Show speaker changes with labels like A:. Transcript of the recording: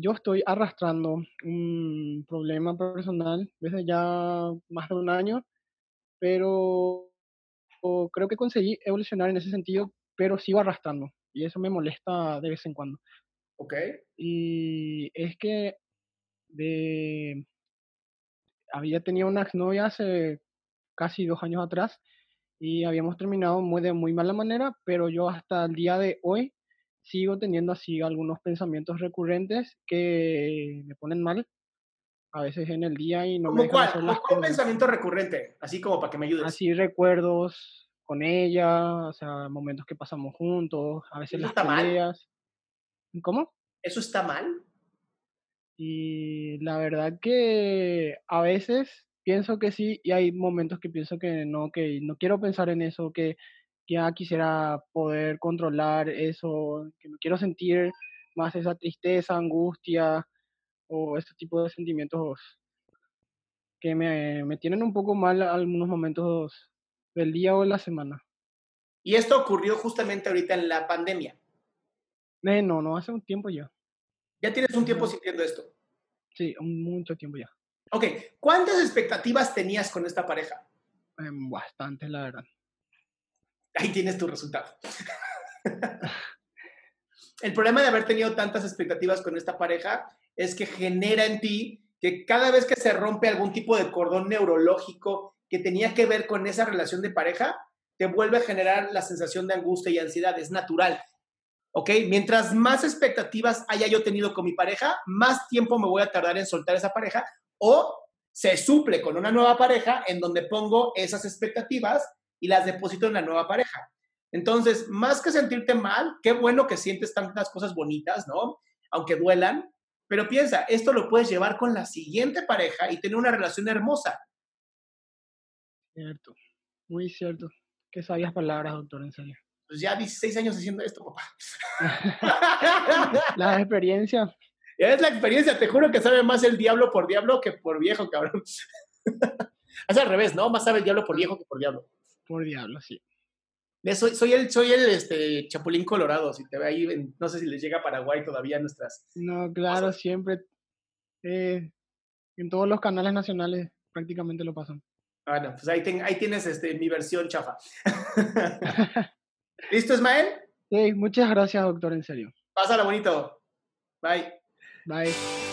A: yo estoy arrastrando un problema personal desde ya más de un año, pero creo que conseguí evolucionar en ese sentido, pero sigo arrastrando y eso me molesta de vez en cuando.
B: Ok.
A: Y es que de, había tenido una exnovia hace casi dos años atrás y habíamos terminado muy de muy mala manera, pero yo hasta el día de hoy sigo teniendo así algunos pensamientos recurrentes que me ponen mal a veces en el día y no me
B: cuál? ¿Cuál pensamiento recurrente? Así como para que me ayudes.
A: Así recuerdos con ella, o sea, momentos que pasamos juntos, a veces las peleas. ¿Cómo?
B: ¿Eso está mal?
A: Y la verdad que a veces pienso que sí y hay momentos que pienso que no, que no quiero pensar en eso, que ya quisiera poder controlar eso, que no quiero sentir más esa tristeza, angustia o este tipo de sentimientos que me, me tienen un poco mal algunos momentos del día o de la semana.
B: ¿Y esto ocurrió justamente ahorita en la pandemia?
A: Eh, no, no, hace un tiempo ya.
B: ¿Ya tienes un tiempo sintiendo esto?
A: Sí, mucho tiempo ya.
B: Ok, ¿cuántas expectativas tenías con esta pareja?
A: Eh, bastantes, la verdad
B: ahí tienes tu resultado. El problema de haber tenido tantas expectativas con esta pareja es que genera en ti que cada vez que se rompe algún tipo de cordón neurológico que tenía que ver con esa relación de pareja, te vuelve a generar la sensación de angustia y ansiedad. Es natural. ¿Ok? Mientras más expectativas haya yo tenido con mi pareja, más tiempo me voy a tardar en soltar esa pareja o se suple con una nueva pareja en donde pongo esas expectativas y las deposito en la nueva pareja. Entonces, más que sentirte mal, qué bueno que sientes tantas cosas bonitas, ¿no? Aunque duelan, pero piensa, esto lo puedes llevar con la siguiente pareja y tener una relación hermosa.
A: Cierto, muy cierto. Qué sabias palabras, doctor, en serio.
B: Pues ya 16 años haciendo esto, papá.
A: la experiencia.
B: Es la experiencia, te juro que sabe más el diablo por diablo que por viejo, cabrón. es al revés, ¿no? Más sabe el diablo por viejo que por diablo.
A: Por diablo, sí.
B: Soy, soy el, soy el este, Chapulín Colorado, si te ve ahí, no sé si les llega a Paraguay todavía nuestras...
A: No, claro, siempre. Eh, en todos los canales nacionales prácticamente lo pasan.
B: Bueno, pues ahí, ahí tienes este, mi versión chafa. ¿Listo, Ismael?
A: Sí, muchas gracias, doctor, en serio.
B: Pásala bonito. Bye.
A: Bye.